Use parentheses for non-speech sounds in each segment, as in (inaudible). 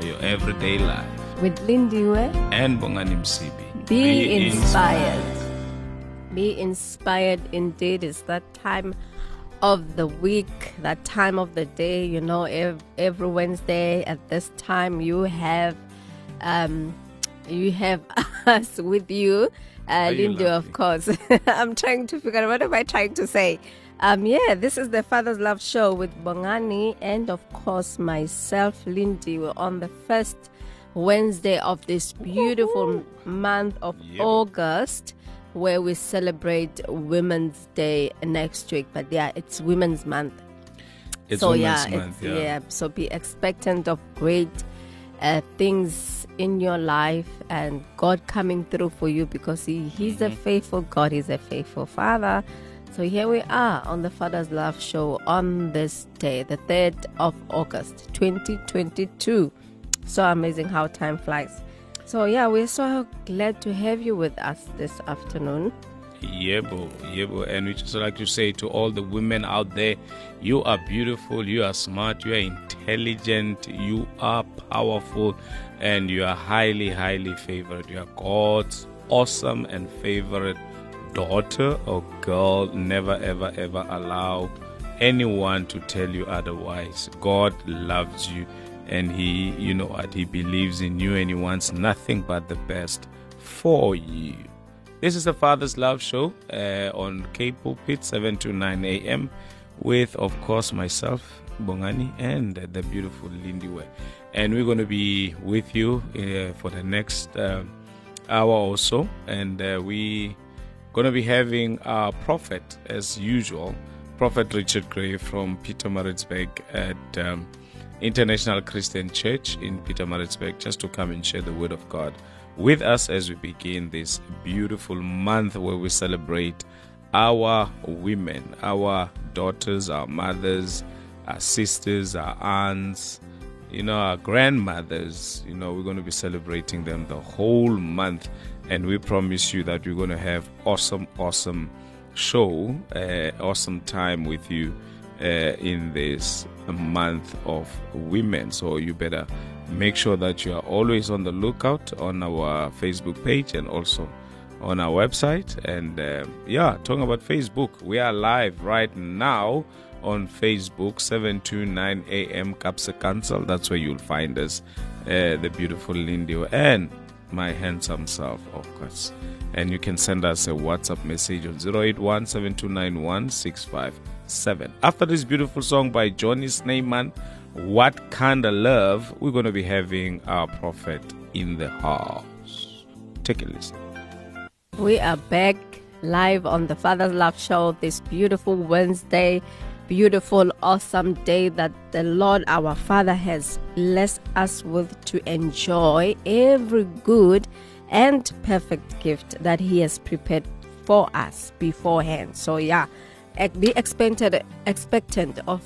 for your everyday life. With Lindiwe, And Bongani Msibi. be, inspired. Be inspired indeed. It's that time of the week, that time of the day. You know, every Wednesday at this time, you have, um, you have (laughs) us with you. Uh, Lindy, of course. (laughs) I'm trying to figure out what am I trying to say. Um, yeah, this is the Father's Love Show with Bongani and of course myself, Lindy. We're on the first Wednesday of this beautiful month of Yep. August where we celebrate Women's Day next week. But yeah, it's Women's Month. It's so Women's yeah, Month, it's, yeah. So be expectant of great uh, things in your life and God coming through for you because he, He's Mm-hmm. a faithful God. He's a faithful Father. So here we are on the Father's Love Show on this day, the 3rd of August, 2022. So amazing how time flies. So yeah, we're so glad to have you with us this afternoon. Yebo, yebo. And we just like to say to all the women out there, you are beautiful, you are smart, you are intelligent, you are powerful, and you are highly, highly favored. You are God's awesome and favorite daughter or girl. Never, ever, ever allow anyone to tell you otherwise. God loves you and he, you know what, he believes in you and he wants nothing but the best for you. This is the Father's Love Show uh, on K Pulpit, 7 to 9 a.m. with, of course, myself, Bongani, and the beautiful Lindiwe. And we're going to be with you uh, for the next uh, hour or so. And uh, we going to be having our prophet, as usual, Prophet Richard Gray from Pietermaritzburg at um, International Christian Church in Pietermaritzburg, just to come and share the word of God with us as we begin this beautiful month where we celebrate our women, our daughters, our mothers, our sisters, our aunts, you know, our grandmothers. You know, we're going to be celebrating them the whole month, and we promise you that we're going to have awesome, awesome show, uh, awesome time with you uh, in this month of women. So you better make sure that you are always on the lookout on our Facebook page and also on our website. And uh, yeah, talking about Facebook, we are live right now on Facebook, 729 AM Capsa Council. That's where you'll find us, uh, the beautiful Lindy and my handsome self, of course. And you can send us a WhatsApp message on 081 7291657. After this beautiful song by Johnny Sneyman, What Kind of Love, we're going to be having our prophet in the house. Take a listen. We are back live on the Father's Love Show this beautiful Wednesday, beautiful, awesome day that the Lord our Father has blessed us with to enjoy every good and perfect gift that He has prepared for us beforehand. So, yeah, be expected, expectant of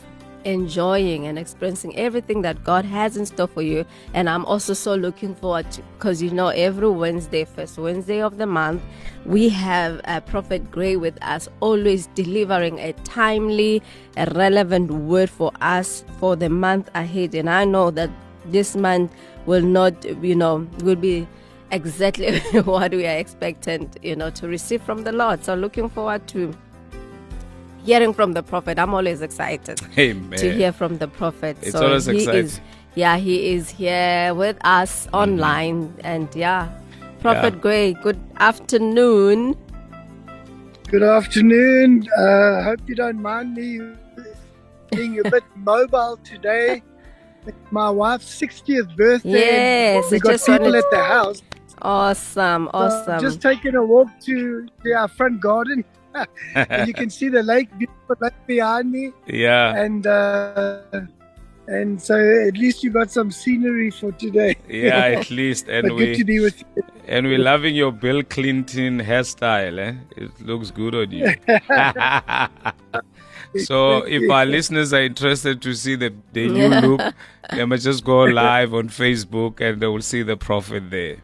enjoying and experiencing everything that God has in store for you. And I'm also so looking forward to, because you know, every Wednesday, first Wednesday of the month, we have uh, Prophet Gray with us, always delivering a timely, a relevant word for us for the month ahead. And I know that this month will not, you know, will be exactly (laughs) what we are expecting, you know, to receive from the Lord. So looking forward to hearing from the prophet. I'm always excited Amen. to hear from the prophet. It's so always he exciting. is yeah, he is here with us online and yeah. Prophet Yeah. Gray, good afternoon. Good afternoon. Uh, hope you don't mind me being a (laughs) bit mobile today. It's my wife's 60th birthday. Yes, we got just people wanted- at the house. Awesome, So awesome. just taking a walk to, to our front garden. (laughs) and you can see the lake, beautiful lake behind me. yeah. And uh, And so at least you got some scenery for today. (laughs) Yeah, at least. And but we good to be with you. and we're loving your Bill Clinton hairstyle. Eh? It looks good on you. (laughs) so if our listeners are interested to see the, the new look, they must just go live on Facebook and they will see the prophet there.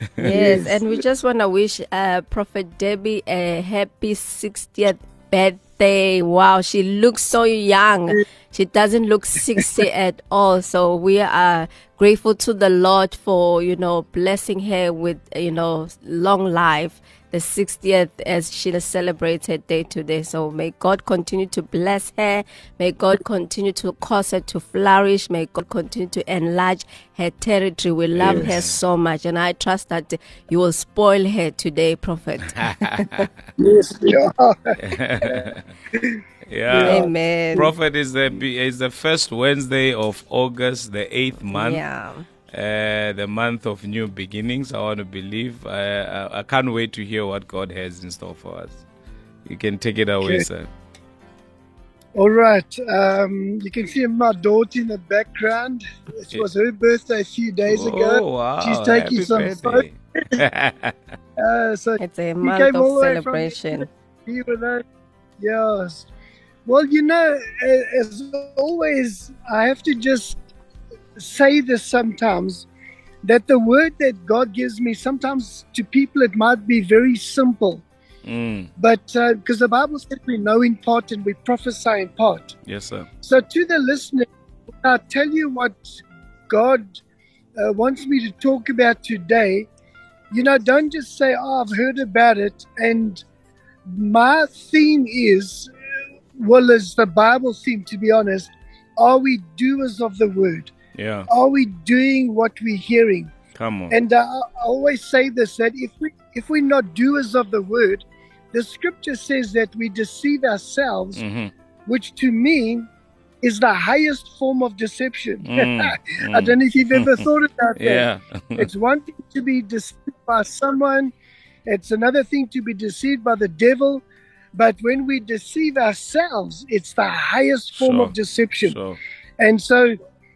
(laughs) Yes, and we just want to wish uh, Prophet Debbie a happy 60th birthday. Wow, she looks so young. She doesn't look 60 (laughs) at all. So we are grateful to the Lord for, you know, blessing her with, you know, long life. The 60th as she celebrates her day today. So may God continue to bless her. May God continue to cause her to flourish. May God continue to enlarge her territory. We love her so much. And I trust that you will spoil her today, Prophet. (laughs) Yes, we are. (laughs) Yeah. Amen. Prophet is the is the first Wednesday of August, the eighth month. Yeah. Uh, the month of new beginnings. I want to believe. Uh, I, I can't wait to hear what God has in store for us. You can take it away, Okay. sir. All right. Um, you can see my daughter in the background. It was her birthday a few days oh, ago. wow. She's taking Happy some birthday. (laughs) Uh, so It's a came month all of way from celebration. be with her. Yes. Well, you know, as always, I have to just say this sometimes that the word that God gives me, sometimes to people, it might be very simple. Mm, But because the Bible says we know in part and we prophesy in part. yes, sir. So, to the listener, I'll tell you what God uh, wants me to talk about today. You know, don't just say, Oh, I've heard about it. And my theme is, well, as the Bible theme, to be honest, are we doers of the word? Yeah, Are we doing what we're hearing? come on. And uh, I always say this that if we if we're not doers of the word, the scripture says that we deceive ourselves Mhm. which to me is the highest form of deception. Mm, (laughs) I mm. don't know if you've ever thought about that. Yeah, (laughs) It's one thing to be deceived by someone, it's another thing to be deceived by the devil. But when we deceive ourselves, it's the highest form Sure. of deception. so And so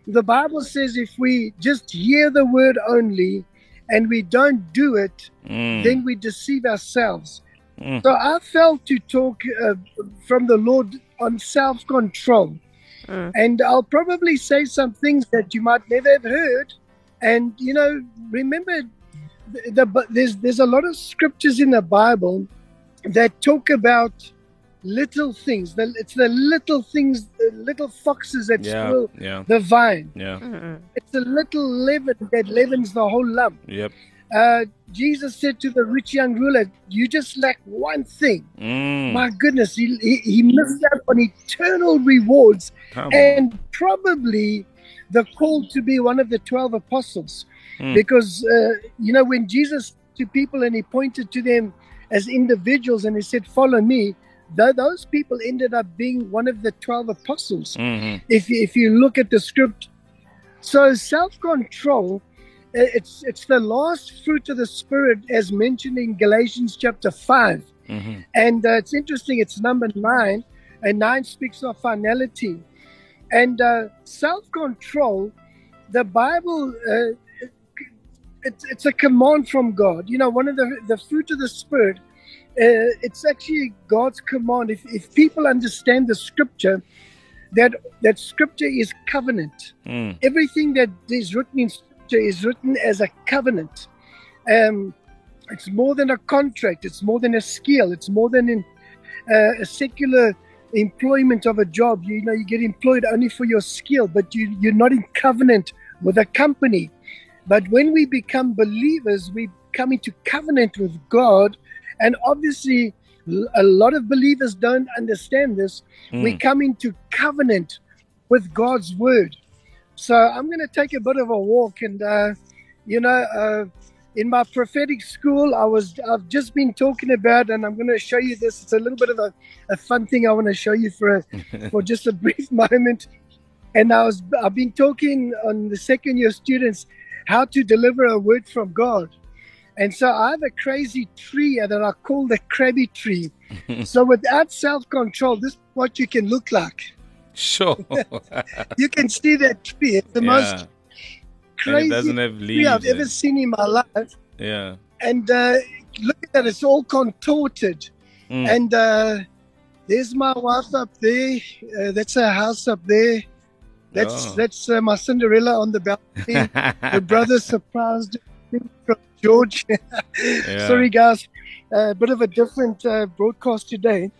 the Bible says if we just hear the word only and we don't do it, mm, then we deceive ourselves. Mm. So I felt to talk uh, from the Lord on self control. Mm. And I'll probably say some things that you might never have heard. And, you know, remember, the, the, there's, there's a lot of scriptures in the Bible that talk about little things. The, it's the little things, the little foxes that yeah, spoil yeah, the vine. yeah, Mm-mm. It's the little leaven that leavens the whole lump. yep. Uh, Jesus said to the rich young ruler, You just lack one thing. Mm, My goodness, he, he, he missed out on eternal rewards come on. and probably the call to be one of the 12 apostles. Hmm. Because, uh, you know, when Jesus to people and he pointed to them as individuals and he said, Follow me, th- those people ended up being one of the 12 apostles Mhm. if you, if you look at the script. So self control, it's it's the last fruit of the spirit as mentioned in Galatians chapter five, Mhm. and uh, it's interesting. It's number nine, and nine speaks of finality, and uh, self control. The Bible. Uh, it's, it's a command from God. You know, one of the the fruit of the spirit. Uh, it's actually God's command. If, if people understand the scripture, that that scripture is covenant. Mm, Everything that is written in scripture is written as a covenant. Um, it's more than a contract. It's more than a skill. It's more than in uh, a secular employment of a job. You know, you get employed only for your skill, but you you're not in covenant with a company. But when we become believers, we come into covenant with God, and obviously, a lot of believers don't understand this we mm. come into covenant with God's word. So I'm going to take a bit of a walk, and uh, you know, uh, in my prophetic school, I was I've just been talking about, and I'm going to show you this. It's a little bit of a, a fun thing I want to show you for a, (laughs) for just a brief (laughs) moment. And I was I've been talking on the second year students how to deliver a word from God. And so I have a crazy tree that I call the crabby tree. (laughs) so without self-control, this is what you can look like. Sure. (laughs) You can see that tree. It's the yeah. most crazy tree I've ever seen in my life. Yeah. And uh, look at that, it's all contorted. Mm. And uh, there's my wife up there. Uh, that's her house up there. That's Oh. that's uh, my Cinderella on the balcony. (laughs) Her brother surprised me from George. (laughs) Yeah. Sorry, guys. A bit of a different uh, broadcast today.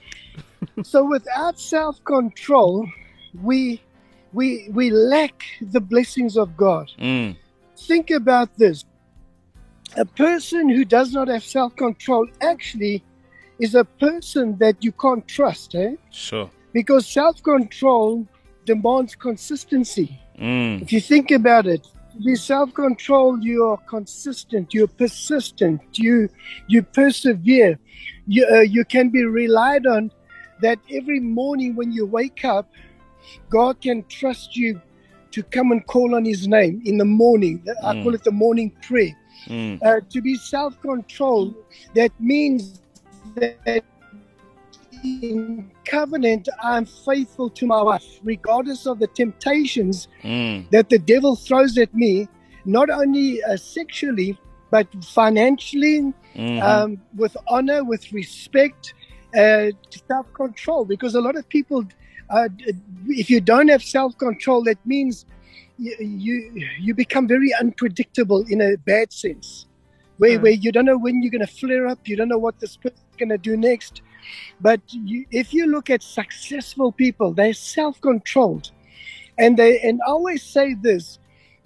(laughs) so, without self-control, we we we lack the blessings of God. Mm. Think about this: a person who does not have self-control actually is a person that you can't trust, eh? Sure. Because self-control demands consistency. Mm. If you think about it, be self-controlled, you are consistent, you're persistent, you you persevere. You uh, you can be relied on that every morning when you wake up, God can trust you to come and call on His name in the morning. I Mm. call it the morning prayer. Mm. Uh, to be self-controlled, that means that in covenant, I'm faithful to my wife, regardless of the temptations Mm. that the devil throws at me, not only uh, sexually, but financially, Mhm. um, with honor, with respect, uh, self control. Because a lot of people, uh, if you don't have self control, that means you, you you become very unpredictable in a bad sense, where, Mm. where you don't know when you're going to flare up, you don't know what this person's going to do next. But you, if you look at successful people, they're self controlled. And they and I always say this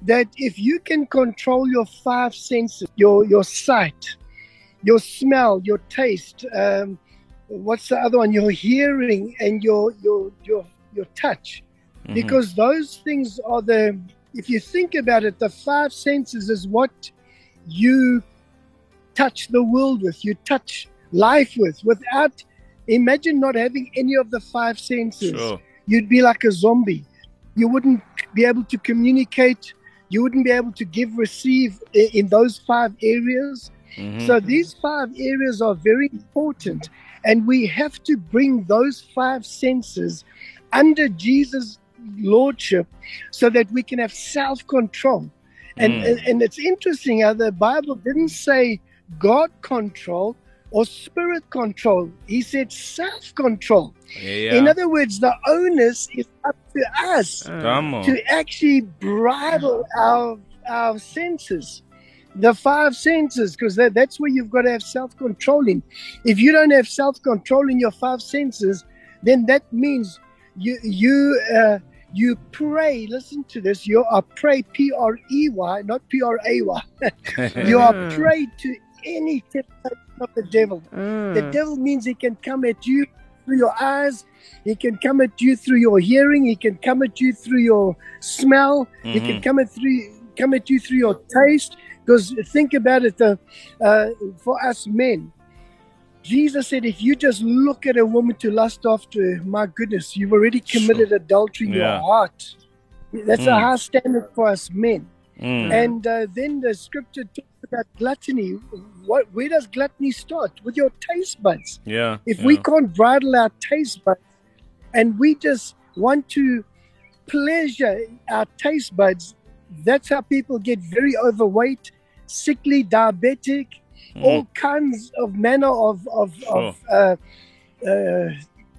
that if you can control your five senses, your your sight, your smell, your taste, um, what's the other one? Your hearing and your your your your touch, Mhm. because those things are the. If you think about it, the five senses is what you touch the world with, you touch life with. Without, imagine not having any of the five senses Sure. you'd be like a zombie. You wouldn't be able to communicate. You wouldn't be able to give, receive in those five areas. Mhm. So these five areas are very important. And we have to bring those five senses under Jesus' lordship so that we can have self control. And, Mm. and, and it's interesting how the Bible didn't say God control or spirit control, He said self control. yeah. In other words, the onus is up to us on. to actually bridle our our senses, the five senses, because that, that's where you've got to have self control in. If you don't have self control in your five senses, then that means you you uh, you pray. Listen to this. You are pray P R E Y, not P R A Y. (laughs) You are (laughs) prey to any temptation of the devil. The Mm. devil means he can come at you through your eyes, he can come at you through your hearing, he can come at you through your smell, he can Mhm. come at through come at you through your taste. Because think about it, the, uh, for us men, Jesus said, if you just look at a woman to lust after my goodness, you've already committed adultery in Yeah. your heart. That's a Mm. high standard for us men. Mm. And uh, then the scripture talks about gluttony. What, where does gluttony start? With your taste buds. Yeah. If yeah. we can't bridle our taste buds and we just want to pleasure our taste buds, that's how people get very overweight, sickly, diabetic, Mm. all kinds of manner of, of, of uh, uh,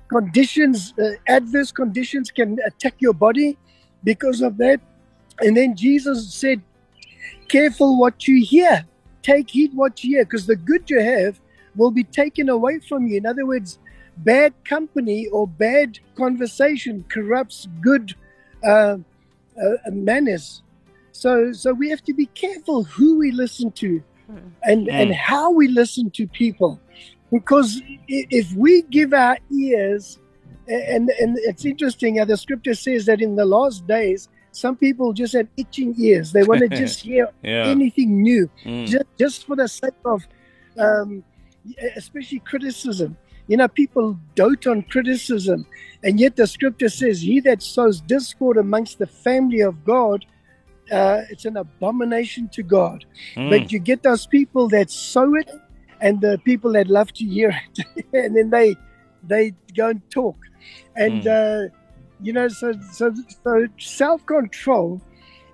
conditions, uh, adverse conditions can attack your body because of that. And then Jesus said, Careful what you hear. Take heed what you hear, because the good you have will be taken away from you. In other words, bad company or bad conversation corrupts good uh, uh, manners. So, so we have to be careful who we listen to, and Mm. and how we listen to people, because if we give our ears, and and it's interesting how the scripture says that in the last days, some people just have itching ears. They want to just (laughs) hear Yeah. anything new Mm. just, just for the sake of, um, especially criticism. You know, people dote on criticism, and yet the scripture says, He that sows discord amongst the family of God, uh, it's an abomination to God. Mm. But you get those people that sow it, and the people that love to hear it, (laughs) and then they they go and talk. And uh, you know, so so so self control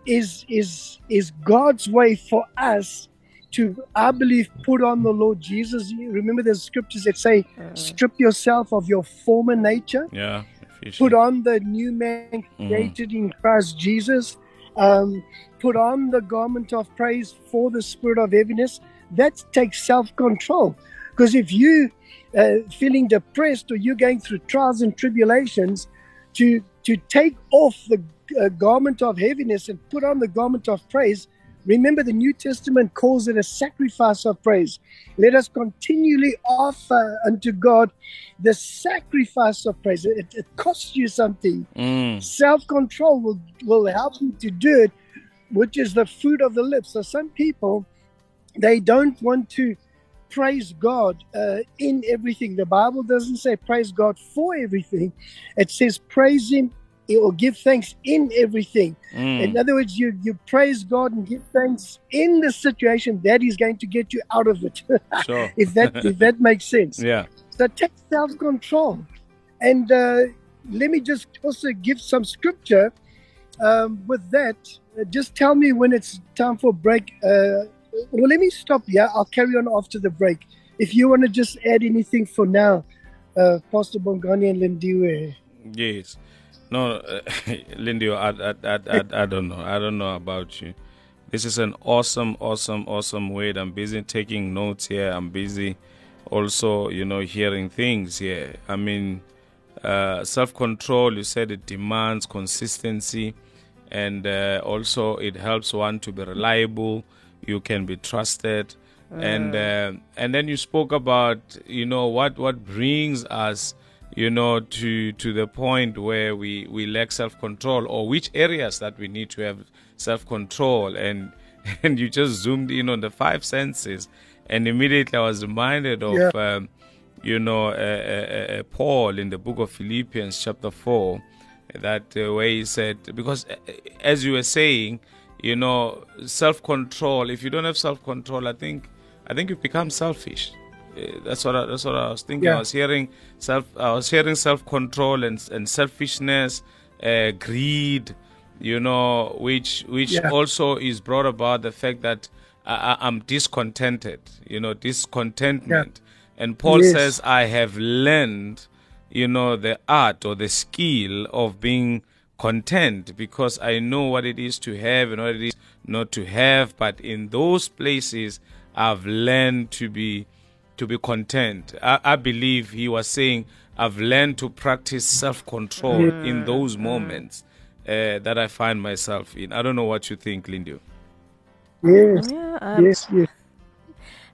is is is God's way for us to, I believe, put on the Lord Jesus. You Remember, there's scriptures that say, "Strip yourself of your former nature." Yeah. put on the new man created in Christ Jesus, um, put on the garment of praise for the spirit of heaviness. That takes self control. Because if you uh, feeling depressed or you're going through trials and tribulations, to to take off the uh, garment of heaviness and put on the garment of praise. Remember, the New Testament calls it a sacrifice of praise. Let us continually offer unto God the sacrifice of praise. It, it costs you something. Mm. Self control will, will help you to do it, which is the fruit of the lips. So, some people, they don't want to praise God uh, in everything. The Bible doesn't say praise God for everything, it says praise Him or give thanks in everything. Mm. In other words, you, you praise God and give thanks in the situation that is going to get you out of it. (laughs) Sure. if that (laughs) if that makes sense. Yeah. So take self control. And uh, let me just also give some scripture um, with that. Uh, just tell me when it's time for break. Uh, well, let me stop here. I'll carry on after the break. If you want to just add anything for now, uh, Pastor Bongani and Lindiwe. Yes. No, uh, (laughs) I, I, I, I don't know. I don't know about you. This is an awesome, awesome, awesome word. I'm busy taking notes here. I'm busy also, you know, hearing things here. I mean, uh, self control, you said it demands consistency and uh, also it helps one to be reliable. You can be trusted. And uh, and then you spoke about you know what what brings us you know to to the point where we we lack self control or which areas that we need to have self control and (laughs) and you just zoomed in on the five senses and immediately I was reminded of Yeah. um, you know uh, uh, uh, Paul in the book of Philippians chapter 4 that uh, where he said because uh, as you were saying you know self control if you don't have self control I think I think you become selfish uh, that's what I, that's what I was thinking. I was hearing self. I was hearing self control and and selfishness, uh, greed. You know, which which Yeah. also is brought about the fact that I, I'm discontented. You know, discontentment. And Paul Yes. says, I have learned, you know, the art or the skill of being content because I know what it is to have and what it is not to have. But in those places, I've learned to be to be content. I, I believe he was saying, I've learned to practice self control in those moments uh, that I find myself in. I don't know what you think, Lindy. Yes, Yeah, um, yes, yes.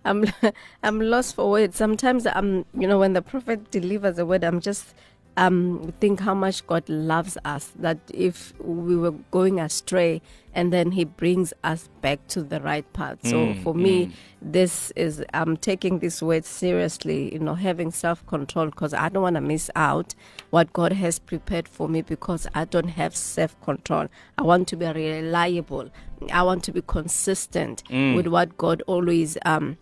I'm (laughs) I'm lost for words. Sometimes I'm you know when the prophet delivers a word, I'm just um think how much God loves us. That if we were going astray, and then He brings us back to the right path. So for me, this is I'm taking this word seriously. You know, having self control because I don't want to miss out what God has prepared for me because I don't have self control. I want to be reliable. I want to be consistent with what God always um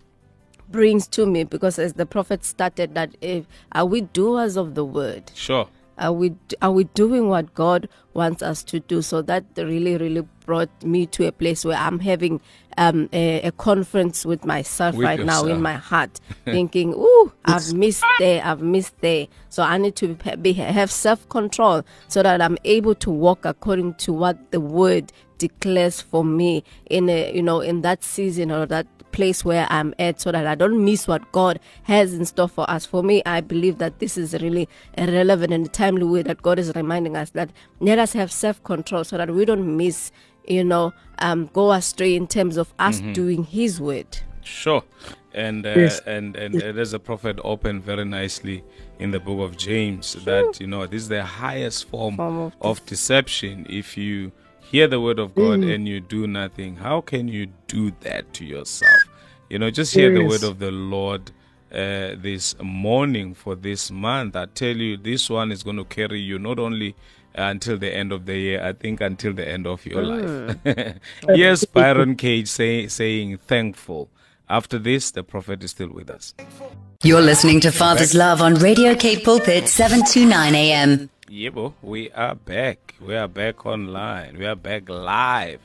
brings to me because as the prophet started that if are we doers of the word? Sure. are we are we doing what god wants us to do? So that really really brought me to a place where i'm having um, a, a conference with myself With right now in my heart (laughs) thinking ooh i've missed there i've missed there. So i need to be, be have self-control so that i'm able to walk according to what the word declares for me in a you know in that season or that place where I'm at so that I don't miss what God has in store for us. For me, I believe that this is really a relevant and timely way that God is reminding us that let us have self control so that we don't miss, you know, um, go astray in terms of us doing His word. Sure. And uh, Yes. and and there's a prophet opened very nicely in the book of James that you know this is the highest form, Form of of deception. If you hear the word of God mm. and you do nothing, how can you do that to yourself? You know, just hear the word of the Lord uh, this morning for this month. I tell you, this one is going to carry you not only uh, until the end of the year, I think until the end of your life. Mm. (laughs) yes, Byron Cage say, saying thankful. After this, the prophet is still with us. You're listening to Father's Love on Radio K Pulpit 729 AM. Yebo, we are back. We are back online. We are back live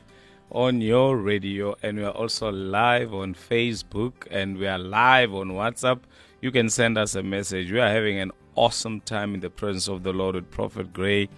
on your radio, and we are also live on Facebook, and we are live on WhatsApp. You can send us a message. We are having an awesome time in the presence of the Lord with Prophet Gray,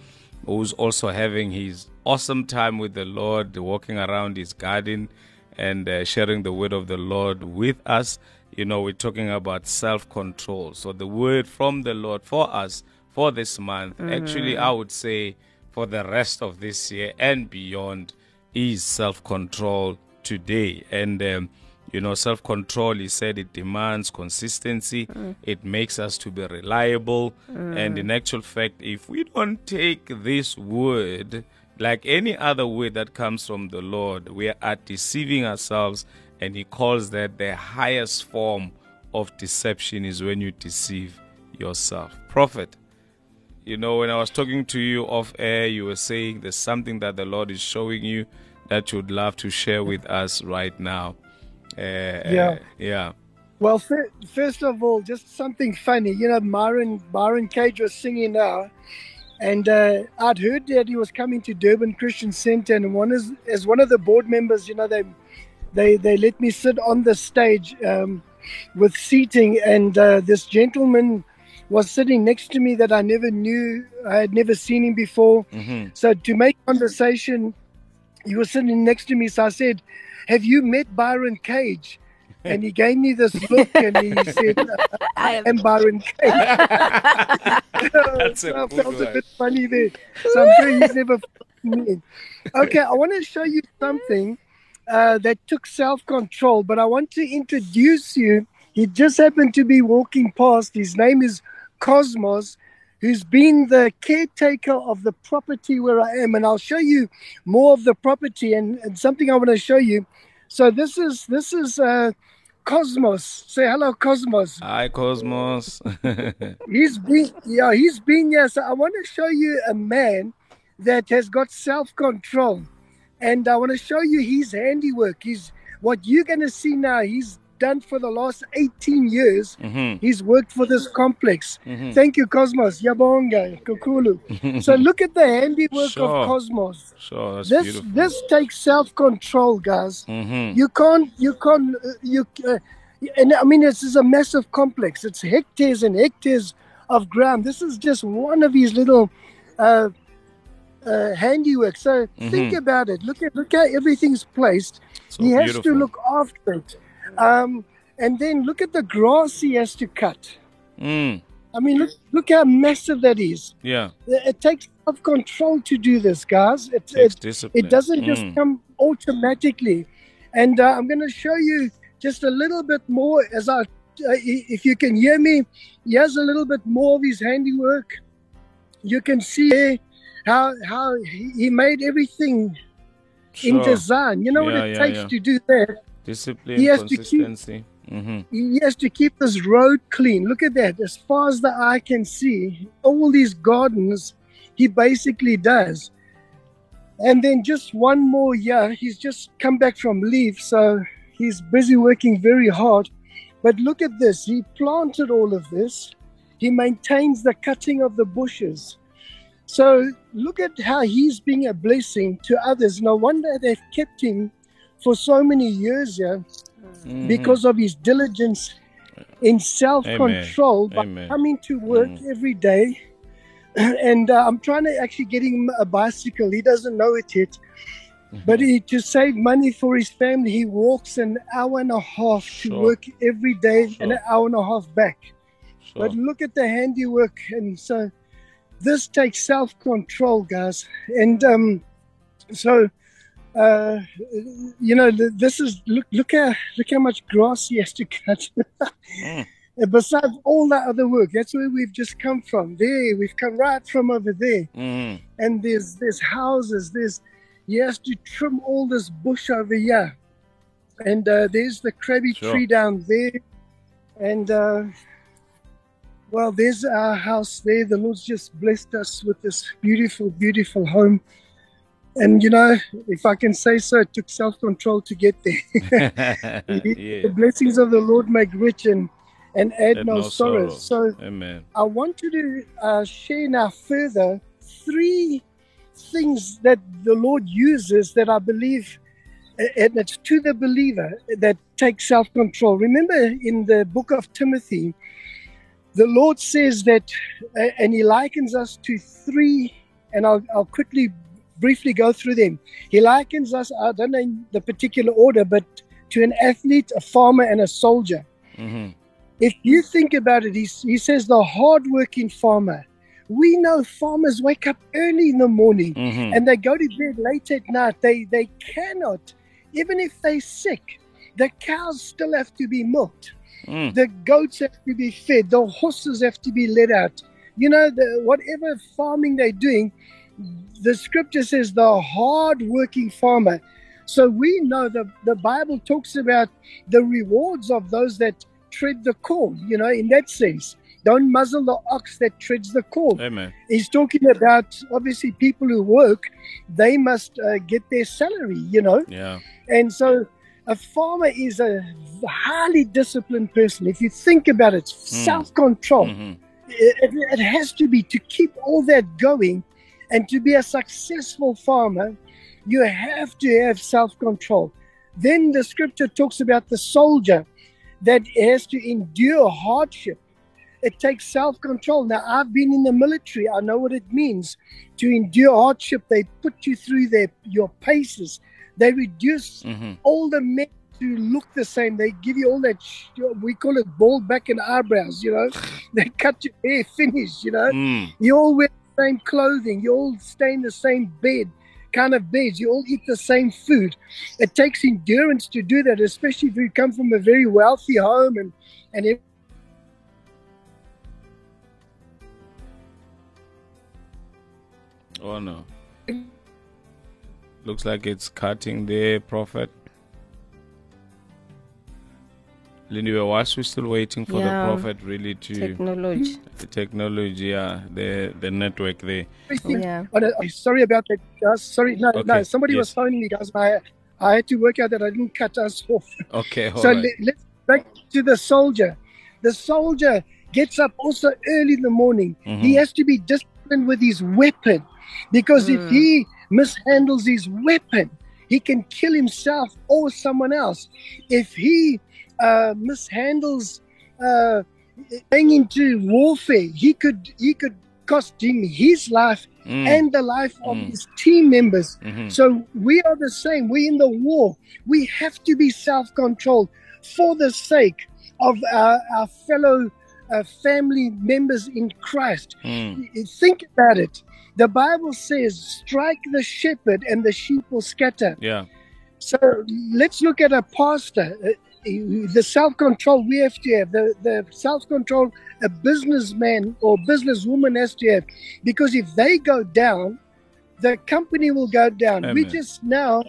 who's also having his awesome time with the Lord, walking around his garden and uh, sharing the word of the Lord with us. You know, we're talking about self control. So, the word from the Lord for us for this month, actually, mm. I would say for the rest of this year and beyond, is self control today. And, um, you know, self control, he said it demands consistency, mm. it makes us to be reliable. And mm. in actual fact, if we don't take this word, like any other word that comes from the Lord, we are deceiving ourselves, and He calls that the highest form of deception is when you deceive yourself. Prophet, you know, when I was talking to you off air, you were saying there's something that the Lord is showing you that you'd love to share with us right now. Uh, Yeah. yeah. Well, fir- first of all, just something funny. You know, Myron Byron Cage was singing now, and uh, I'd heard that he was coming to Durban Christian Center, and one is as one of the board members. You know, they they they let me sit on the stage um, with seating, and uh, this gentleman was sitting next to me that I never knew. I had never seen him before. hmm So to make conversation, he was sitting next to me. So I said, "Have you met Byron Cage?" And he gave me this look, and he (laughs) said, I "I am am Byron Cage." (laughs) (laughs) That's a so I felt one. a bit funny there. So I'm sure he's never me. Okay, I want to show you something uh, that took self-control, but I want to introduce you. He just happened to be walking past. His name is Cosmos, who's been the caretaker of the property where I am, and I'll show you more of the property and, and something I want to show you. So this is this is uh, Cosmos. Say hello, Cosmos. Hi, Cosmos. (laughs) He's been yeah, he's been here. So I want to show you a man that has got self-control. And I want to show you his handiwork. He's what you're gonna see now, he's done for the last 18 years. hmm He's worked for this complex. Mhm. Thank you, Cosmos. Yabonga, Kukulu. (laughs) so look at the handiwork Sure. of Cosmos. Sure, that's This beautiful. this takes self-control, guys. hmm You can't, you can't, uh, you. Uh, and I mean, this is a massive complex. It's hectares and hectares of ground. This is just one of his little uh, uh, handiwork. So think Mhm. about it. Look at look how everything's placed. So he has beautiful. to look after it, um, and then look at the grass he has to cut. Mm, I mean, look look how massive that is. yeah, It takes self control to do this, guys. It, it, discipline. it doesn't just Mm, come automatically. And uh, I'm going to show you just a little bit more as I, uh, if you can hear me, here's a little bit more of his handiwork. You can see how how he he made everything in design. You know what it yeah, takes yeah. to do that. Discipline, he has to keep- consistency. hmm He has to keep this road clean. Look at that. As far as the eye can see, all these gardens, he basically does. And then just one more year, he's just come back from leave, so he's busy working very hard. But look at this. He planted all of this. He maintains the cutting of the bushes. So look at how he's being a blessing to others. No wonder they've kept him for so many years here Mhm. because of his diligence in self-control by Amen. coming to work Mm. every day. (clears throat) And uh, I'm trying to actually get him a bicycle. He doesn't know it yet. But he, to save money for his family, he walks an hour and a half to Sure. work every day and an hour and a half back. Sure. But look at the handiwork. And so this takes self control, guys. And um, so, uh, you know, this is look, look how look how much grass he has to cut. (laughs) Mm. Besides all that other work, that's where we've just come from. There, we've come right from over there. Mhm. And there's there's houses. There's he has to trim all this bush over here. And uh, there's the crabby Sure. tree down there. And uh, well, there's our house there. The Lord's just blessed us with this beautiful, beautiful home. And you know, if I can say so, it took self control to get there. (laughs) (laughs) yeah. The blessings of the Lord make rich, and and add Add no, no sorrow. sorrow. So Amen. I want you to uh, share now further three things that the Lord uses that I believe, and it's to the believer that takes self control. Remember in the book of Timothy, the Lord says that, and He likens us to three, and I'll, I'll quickly, briefly go through them. He likens us, I don't know in the particular order, but to an athlete, a farmer, and a soldier. hmm If you think about it, he, he says the hardworking farmer. We know farmers wake up early in the morning hmm and they go to bed late at night. They they cannot, even if they're sick, the cows still have to be milked. Mm. The goats have to be fed. The horses have to be let out. You know, the, whatever farming they're doing, the scripture says the hard-working farmer. So we know the, the Bible talks about the rewards of those that tread the corn, you know, in that sense. Don't muzzle the ox that treads the corn. Amen. He's talking about obviously people who work, they must uh, get their salary, you know. Yeah. And so a farmer is a highly disciplined person. If you think about it, self control. hmm It, it has to be to keep all that going and to be a successful farmer, you have to have self control. Then the scripture talks about the soldier that has to endure hardship. It takes self control. Now, I've been in the military, I know what it means to endure hardship. They put you through their, your paces, they reduce hmm all the men to look the same. They give you all that, sh- we call it bald back and eyebrows, you know. (laughs) they cut your hair finish, you know. Mm. You all wear same clothing. You all stay in the same bed, kind of beds. You all eat the same food. It takes endurance to do that, especially if you come from a very wealthy home and and it, Oh no. Looks like it's cutting there, Prophet. Lindy, whilst we're still waiting for Yeah. the Prophet really to Technology. (laughs) the technology, yeah, the the network there. everything. Yeah. Oh, no, oh, sorry about that, guys. Sorry, no, no. Okay, Somebody was yes. phoning me, guys. I I had to work out that I didn't cut us (laughs) off. Okay, all so right. let, let's back to the soldier. The soldier gets up also early in the morning. He Mhm. has to be disciplined with his weapon because if Mm. he mishandles his weapon, he can kill himself or someone else. If he uh, mishandles uh, going into warfare, he could he could cost him his life Mm, and the life of Mm. his team members. mhm. So we are the same. We're in the war. We have to be self-controlled for the sake of our, our fellow uh, family members in Christ. Mm, Think about it. The Bible says, "Strike the shepherd, and the sheep will scatter." yeah. So let's look at a pastor. The self-control we have to have, the, the self-control a businessman or businesswoman has to have, because if they go down, the company will go down. We just now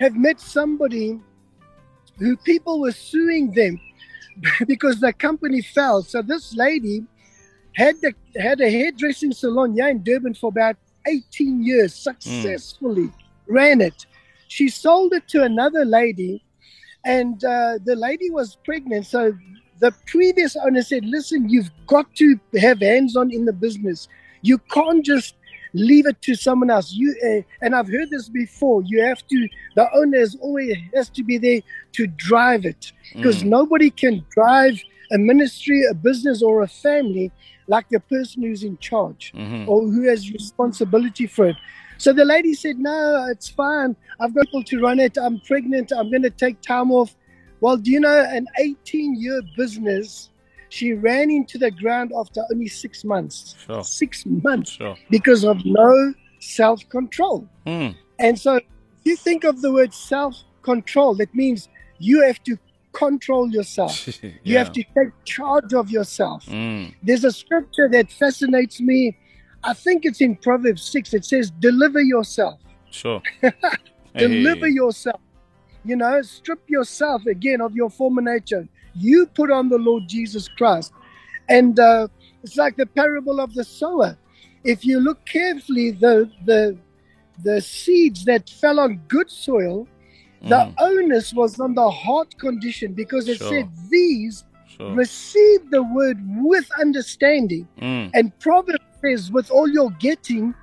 have met somebody who people were suing them (laughs) because the company fell. So this lady had the, had a hairdressing salon here in Durban for about 18 years, hmm. successfully ran it. She sold it to another lady, and uh, the lady was pregnant. So the previous owner said, "Listen, you've got to have hands-on in the business. You can't just leave it to someone else. You uh, and I've heard this before. You have to. The owner is always has to be there to drive it because Mm, nobody can drive a ministry, a business, or a family like the person who's in charge mhm. or who has responsibility for it. So the lady said, No, it's fine. I've got people to run it. I'm pregnant. I'm going to take time off. Well, do you know, an 18 year business, she ran into the ground after only six months. Sure. Six months Sure. because of no self control. Mm, And so, if you think of the word self control, that means you have to control yourself. (laughs) You have to take charge of yourself. Mm, There's a scripture that fascinates me. I think it's in Proverbs 6. It says, Deliver yourself. sure. (laughs) Deliver Hey. yourself. You know, strip yourself again of your former nature. You put on the Lord Jesus Christ. And uh, it's like the parable of the sower. If you look carefully, the, the, the seeds that fell on good soil, the Mm, onus was on the heart condition because it Sure. said, These Sure. Receive the word with understanding. Mm. And Proverbs says, with all you're getting,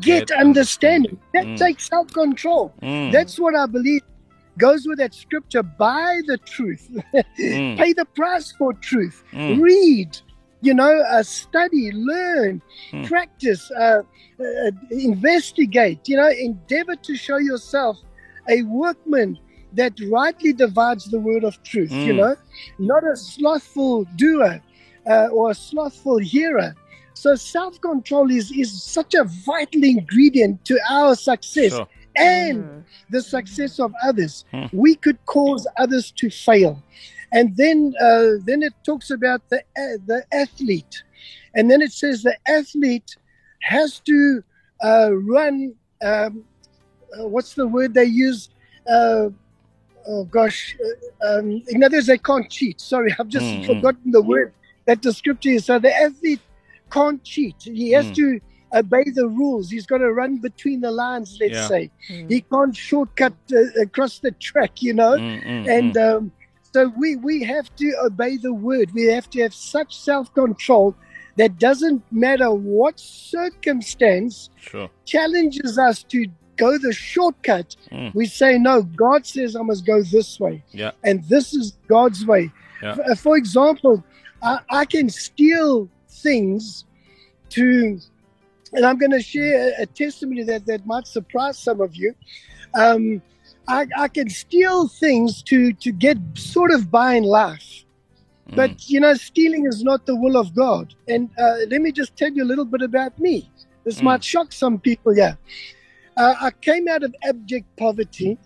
get, Get understanding. That. Mm. takes self control. Mm. That's what I believe goes with that scripture buy the truth, Mm. (laughs) pay the price for truth, Mm. read, you know, uh, study, learn, Mm. practice, uh, uh, investigate, you know, endeavor to show yourself a workman that rightly divides the word of truth, you Mm. know, not a slothful doer uh, or a slothful hearer. So self control is, is such a vital ingredient to our success Sure. and Mm. the success of others. Hmm. We could cause others to fail. And then, uh, then it talks about the uh, the athlete, and then it says the athlete has to uh, run. Um, uh, what's the word they use? Uh, oh gosh, uh, um, in others they can't cheat. Sorry, (laughs) I've just Mm, mm. forgotten the word that the scripture is. So the athlete can't cheat. He has Mm. to obey the rules. He's got to run between the lines. Let's Yeah. say Mm. he can't shortcut uh, across the track, you know. Mm, mm, And mm. um, so we we have to obey the word. We have to have such self control that doesn't matter what circumstance sure. challenges us to go the shortcut. Mm. We say no. God says I must go this way, Yeah. and this is God's way. Yeah. F- uh, For example, I, I can steal things to, and I'm going to share a, a testimony that, that might surprise some of you. Um, I, I can steal things to, to get sort of by in life. Mm. But, you know, stealing is not the will of God. And uh, let me just tell you a little bit about me. This Mm. might shock some people, yeah. Uh, I came out of abject poverty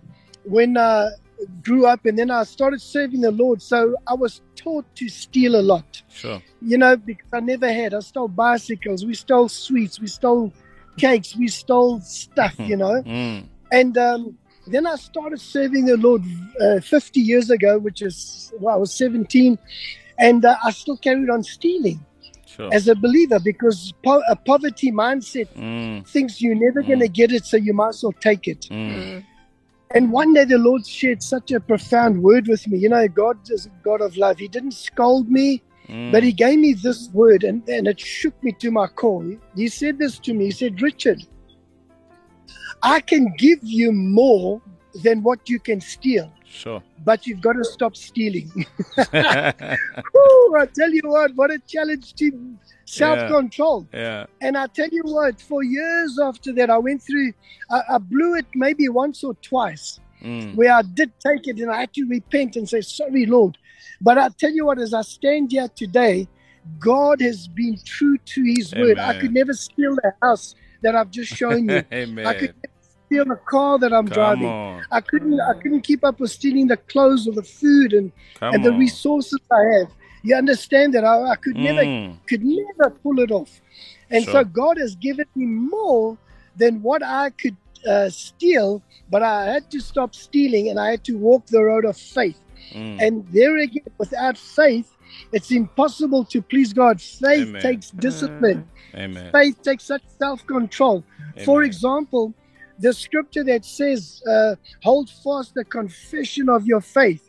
when I grew up, and then I started serving the Lord. So I was taught to steal a lot sure. you know, because I never had. I stole bicycles, we stole sweets, we stole cakes, we stole stuff, you know. Mm. And um, then I started serving the Lord uh, 50 years ago, which is, well, I was 17, and uh, I still carried on stealing Sure. as a believer because po- a poverty mindset Mm. thinks you're never going to get it, so you might as well take it. Mm. And one day the Lord shared such a profound word with me. You know, God is a God of love. He didn't scold me. Mm. But he gave me this word and, and it shook me to my core. He said this to me. He said, Richard, I can give you more than what you can steal, Sure. but you've got to stop stealing. (laughs) (laughs) Woo, I tell you what, what a challenge to self control. yeah. And I tell you what, for years after that, I went through, I, I blew it maybe once or twice Mm. where I did take it and I had to repent and say, Sorry, Lord. But I tell you what, as I stand here today, God has been true to his word. I could never steal the house that I've just shown you. Amen. (laughs) I could never steal the car that I'm Come driving. on. I couldn't I couldn't keep up with stealing the clothes or the food and, Come and the on. resources I have. You understand that I, I could never Mm. could never pull it off. And Sure. so God has given me more than what I could uh, steal, but I had to stop stealing and I had to walk the road of faith. Mm. And there again, without faith, it's impossible to please God. Faith Amen. takes discipline, Amen. faith takes such self control. For example, the scripture that says, uh, hold fast the confession of your faith.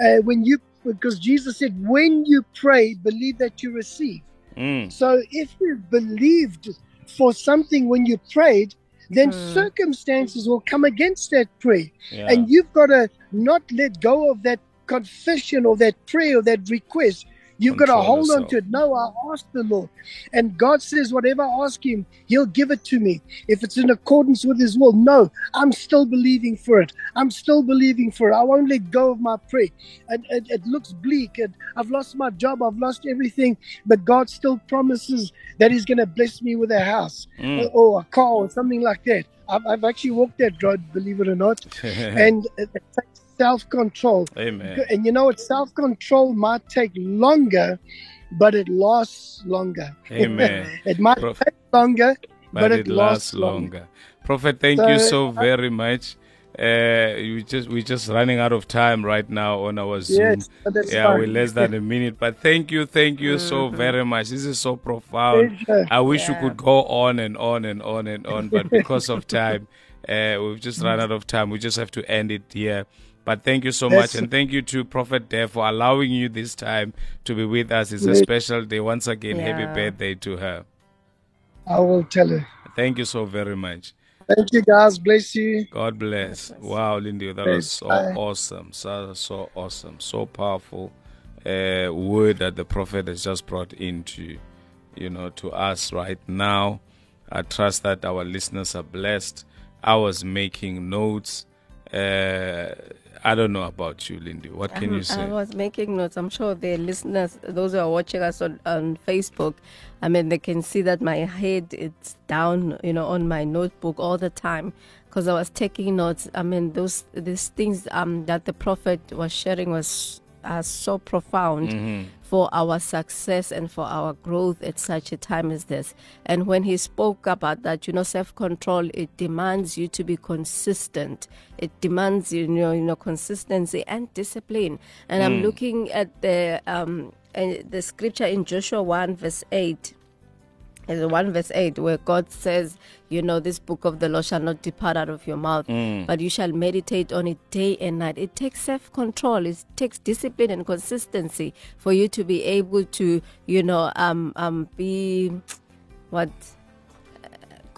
Uh, when you, because Jesus said, when you pray, believe that you receive. Mm. So if you believed for something when you prayed, then Hmm. circumstances will come against that prayer. Yeah. And you've got to not let go of that confession or that prayer or that request. You've got to hold on to it. No, I asked the Lord. And God says, whatever I ask Him, He'll give it to me. If it's in accordance with His will, no, I'm still believing for it. I'm still believing for it. I won't let go of my prayer. And it, it looks bleak. And I've lost my job. I've lost everything. But God still promises that He's going to bless me with a house Mm. or a car or something like that. I've, I've actually walked that road, believe it or not. (laughs) and it, it takes self control. Amen. And you know what? Self control might take longer, but it lasts longer. Amen. (laughs) It might Prof- take longer, but, but, it, lasts longer. Prophet, thank you so So, very much. Uh, you just we're just running out of time right now on our Zoom. Yes, yeah, fine. we're less than a minute. But thank you, thank you so very much. This is so profound. Pleasure. I wish Yeah. you could go on and on and on and on, but because of (laughs) time, Uh, we've just run out of time. We just have to end it here. But thank you so Yes. much, and thank you to Prophet Dare for allowing you this time to be with us. It's a special day. Once again, happy birthday to her. I will tell her. Thank you so very much. Thank you, guys. Bless you. God bless. Wow, Lindy, that Praise was so God. awesome. So, so awesome. So powerful uh, word that the prophet has just brought into, you know, to us right now. I trust that our listeners are blessed. I was making notes. Uh, I don't know about you, Lindy. What can you Um, say? I was making notes. I'm sure the listeners, those who are watching us on, on Facebook, I mean, they can see that my head it's down, you know, on my notebook all the time because I was taking notes. I mean, those these things um, that the prophet was sharing was are so profound Mm-hmm. for our success and for our growth at such a time as this. And when he spoke about that, you know, self-control, it demands you to be consistent. It demands you know, you know, consistency and discipline. And I'm looking at the um uh, the scripture in Joshua one verse eight. Is 1 verse 8 where God says, you know, this book of the law shall not depart out of your mouth, but you shall meditate on it day and night. It takes self control, it takes discipline and consistency for you to be able to, you know, um, um, be what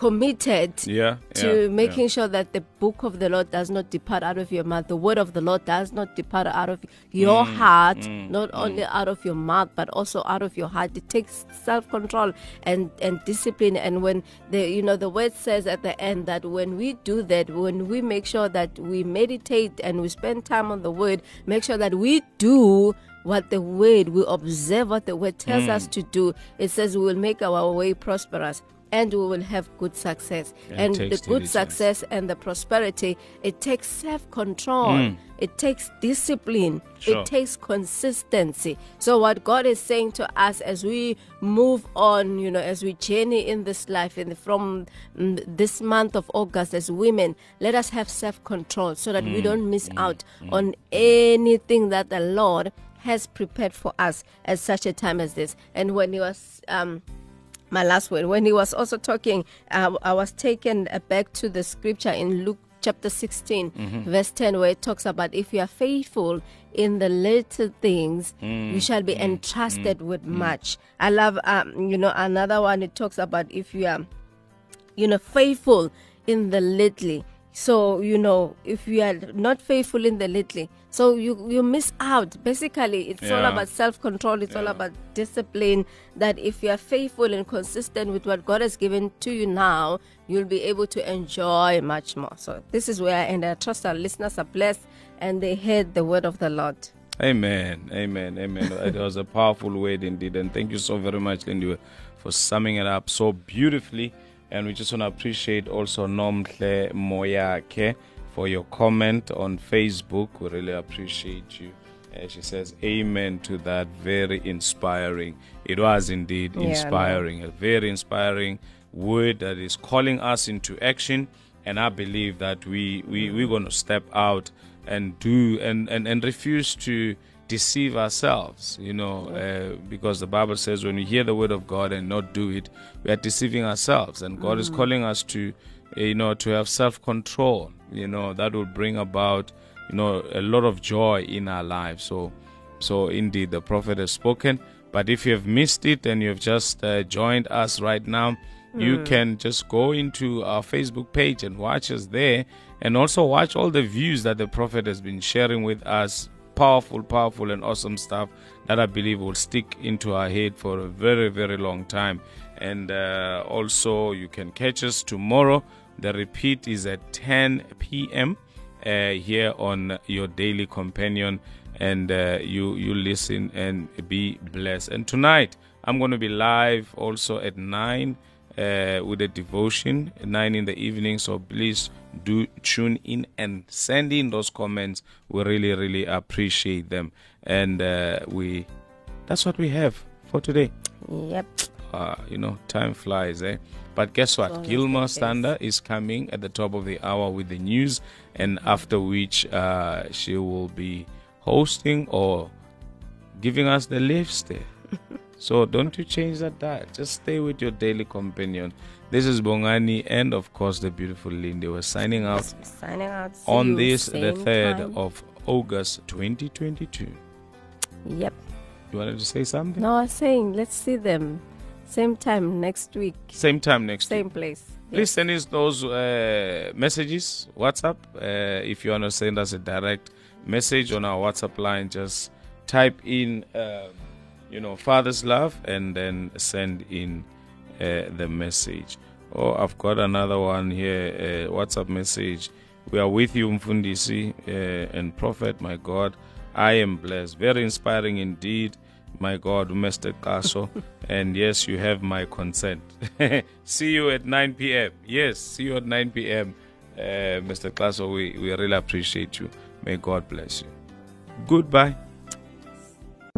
committed yeah. to yeah, making yeah. sure that the book of the Lord does not depart out of your mouth. The word of the Lord does not depart out of your Mm, heart, not only out of your mouth, but also out of your heart. It takes self control and, and discipline. And when the you know the word says at the end that when we do that, when we make sure that we meditate and we spend time on the word, make sure that we do what the word, we observe what the word tells us Mm. to do. It says we will make our way prosperous and we will have good success. And And, the good success and the prosperity, it takes self control, it takes discipline, Mm. Sure. it takes consistency. So, what God is saying to us as we move on, you know, as we journey in this life, and from mm, this month of August as women, let us have self control so that Mm. we don't miss out on anything that the Lord has prepared for us at such a time as this. And when He was, um, my last word. When he was also talking, uh, I was taken back to the scripture in Luke chapter 16, verse 10, where it talks about if you are faithful in the little things, you shall be entrusted with much. I love, um, you know, another one, it talks about if you are you know, faithful in the little. So, you know, if you are not faithful in the little, so you, you miss out. Basically, it's all about self control, it's all about discipline. That if you are faithful and consistent with what God has given to you now, you'll be able to enjoy much more. So, this is where, and I trust our listeners are blessed and they heard the word of the Lord. Amen. Amen. Amen. (laughs) it was a powerful word indeed. And thank you so very much, Lindy, for summing it up so beautifully. And we just want to appreciate also Nomhle Moyake for your comment on Facebook. We really appreciate you. Uh, she says, Amen to that. Very inspiring. It was indeed Yeah, I know. inspiring. A very inspiring word that is calling us into action. And I believe that we, we, we're going to step out and do and, and, and refuse to deceive ourselves, you know, uh, because the Bible says when we hear the word of God and not do it, we are deceiving ourselves. And God is calling us to, uh, you know, to have self control, you know, that will bring about, you know, a lot of joy in our lives. So, so indeed, the prophet has spoken. But if you have missed it and you have just uh, joined us right now, you can just go into our Facebook page and watch us there, and also watch all the views that the prophet has been sharing with us. Powerful, powerful, and awesome stuff that I believe will stick into our head for a very, very long time. And uh, also, you can catch us tomorrow. The repeat is at 10 p.m. Uh, here on your daily companion and uh, you you listen and be blessed and tonight i'm going to be live also at 9 uh, with a devotion 9 in the evening so please do tune in and send in those comments we really really appreciate them and uh, we that's what we have for today Yep. uh, you know, time flies, eh? But guess what? Gilmore. Stander is coming at the top of the hour with the news, and after which uh, she will be hosting or giving us the lifts there. (laughs) So don't you change that diet. Just stay with your daily companion. This is Bongani and of course the beautiful Lindy. We're signing out Signing out. On this the 3rd time. of August 2022. Yep. You wanted to say something? No, I was saying let's see them same time next week, Same time next week. same place. Please send us those uh, messages, WhatsApp. Uh, if you want to send us a direct message on our WhatsApp line, just type in, um, you know, Father's Love and then send in uh, the message. Oh, I've got another one here, uh, WhatsApp message. We are with you, Mfundisi uh, and Prophet, my God. I am blessed. Very inspiring indeed, my God, Mr. Kaso. (laughs) and yes, you have my consent. (laughs) see you at 9 p.m. Yes, see you at 9 p.m. Uh, Mr. Kaso, we, we really appreciate you. May God bless you. Goodbye.